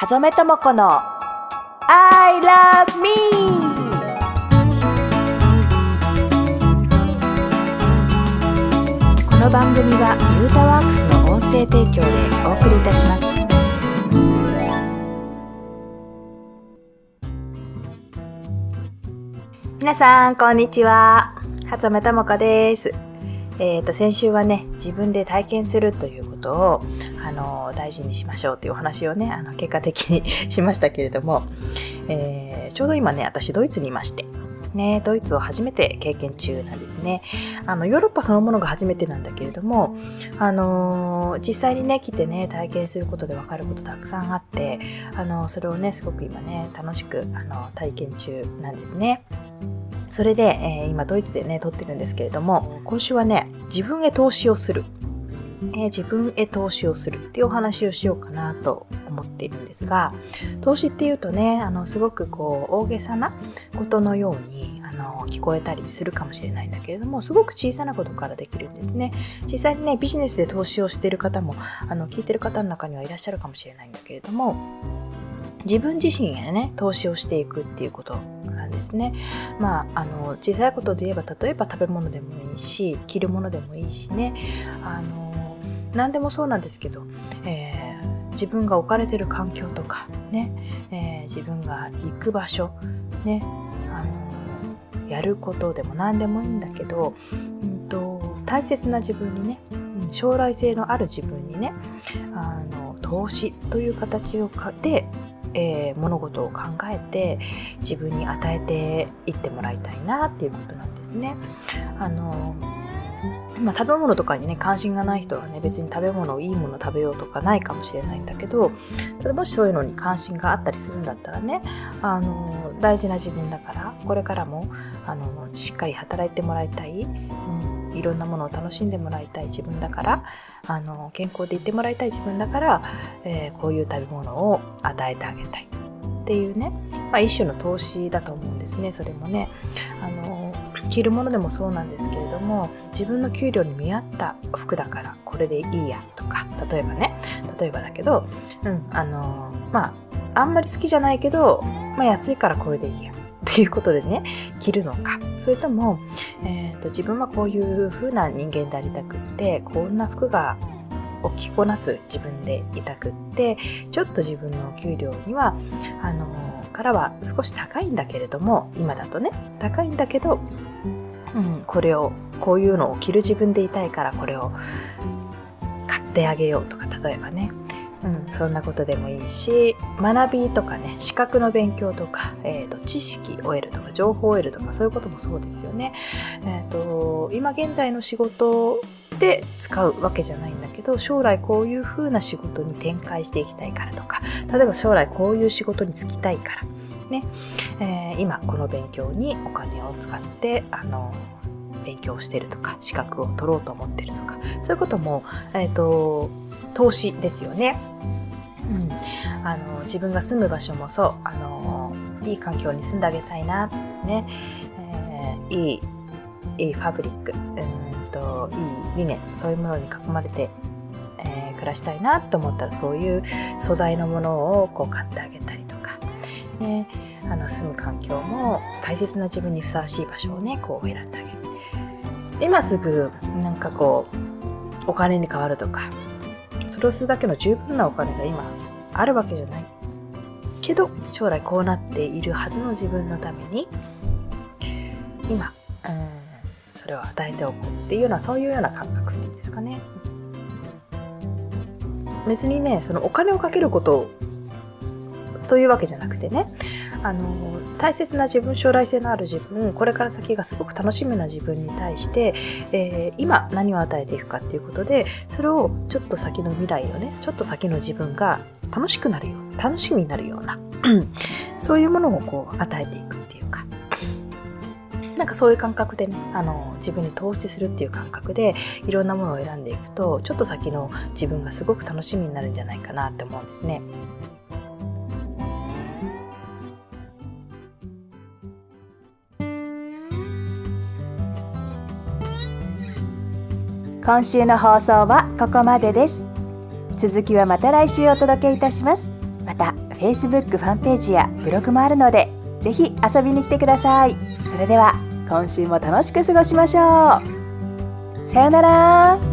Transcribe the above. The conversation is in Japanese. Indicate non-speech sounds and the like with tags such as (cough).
はざめともこの I love me! この番組はユータワークスの音声提供でお送りいたします。皆さんこんにちは。はざめともこです。えー、と先週はね自分で体験するということをあの大事にしましょうというお話をねあの結果的に (laughs) しましたけれども、えー、ちょうど今ね私ドイツにいましてね、ドイツを初めて経験中なんですね。あのヨーロッパそのものが初めてなんだけれども、あのー、実際にね来てね体験することで分かることたくさんあって、あのー、それをねすごく今ね楽しくあの体験中なんですね。それで、えー、今ドイツでね、撮ってるんですけれども、今週はね、自分へ投資をする。えー、自分へ投資をするっていうお話をしようかなと思っているんですが、投資っていうとね、あの、すごくこう、大げさなことのように、あの、聞こえたりするかもしれないんだけれども、すごく小さなことからできるんですね。実際にね、ビジネスで投資をしている方も、あの、聞いてる方の中にはいらっしゃるかもしれないんだけれども、自分自身へね投資をしていくっていうことなんですね。まああの小さいことで言えば例えば食べ物でもいいし着るものでもいいしねあの何でもそうなんですけど、えー、自分が置かれてる環境とかね、えー、自分が行く場所ねあのやることでも何でもいいんだけど、うんと、大切な自分にね将来性のある自分にねあの投資という形をでえー、物事を考えて自分に与えていってもらいたいなっていうことなんですね。あのまあ、食べ物とかにね関心がない人はね別に食べ物をいいもの食べようとかないかもしれないんだけどただもしそういうのに関心があったりするんだったらねあの大事な自分だからこれからもあのしっかり働いてもらいたい、うんいろんなものを楽しんでもらいたい自分だからあの健康でいてもらいたい自分だから、えー、こういう食べ物を与えてあげたいっていうね、まあ、一種の投資だと思うんですねそれもね。あの着るものでもそうなんですけれども自分の給料に見合った服だからこれでいいやとか例えばね例えばだけど、うん、あのまああんまり好きじゃないけど、まあ、安いからこれでいいやっていうことでね着るのか。それとも、えーと、自分はこういう風な人間でありたくってこんな服がを着こなす自分でいたくってちょっと自分の給料にはあのからは少し高いんだけれども今だとね高いんだけど、うん、これをこういうのを着る自分でいたいからこれを買ってあげようとか例えばねうん、そんなことでもいいし学びとかね資格の勉強とか、えーと、知識を得るとか情報を得るとかそういうこともそうですよね。えーと、今現在の仕事で使うわけじゃないんだけど将来こういうふうな仕事に展開していきたいからとか例えば将来こういう仕事に就きたいからね、えー、今この勉強にお金を使ってあの勉強してるとか資格を取ろうと思ってるとかそういうことも、えーと投資ですよね。うん、あの自分が住む場所もそう。あのいい環境に住んであげたいな、ね。えー、いいいいファブリック。うんといい理念。そういうものに囲まれて、えー、暮らしたいなと思ったらそういう素材のものをこう買ってあげたりね、あの住む環境も大切な自分にふさわしい場所をねこう選んであげる。今すぐなんかこうお金に変わるとかそれをするだけの十分なお金が今あるわけじゃないけど将来こうなっているはずの自分のために今うんそれを与えておこうっていうようなそういうような感覚っていうんですかね別にねそのお金をかけることというわけじゃなくてねあの大切な自分将来性のある自分これから先がすごく楽しみな自分に対して、えー、今何を与えていくかっていうことでそれをちょっと先の未来をねちょっと先の自分が楽しくなるような楽しみになるようなそういうものをこう与えていくっていうかなんかそういう感覚でねあの自分に投資するっていう感覚でいろんなものを選んでいくとちょっと先の自分がすごく楽しみになるんじゃないかなって思うんですね。今週の放送はここまでです。続きはまた来週お届けいたします。また Facebook ファンページやブログもあるのでぜひ遊びに来てください。それでは今週も楽しく過ごしましょう。さようなら。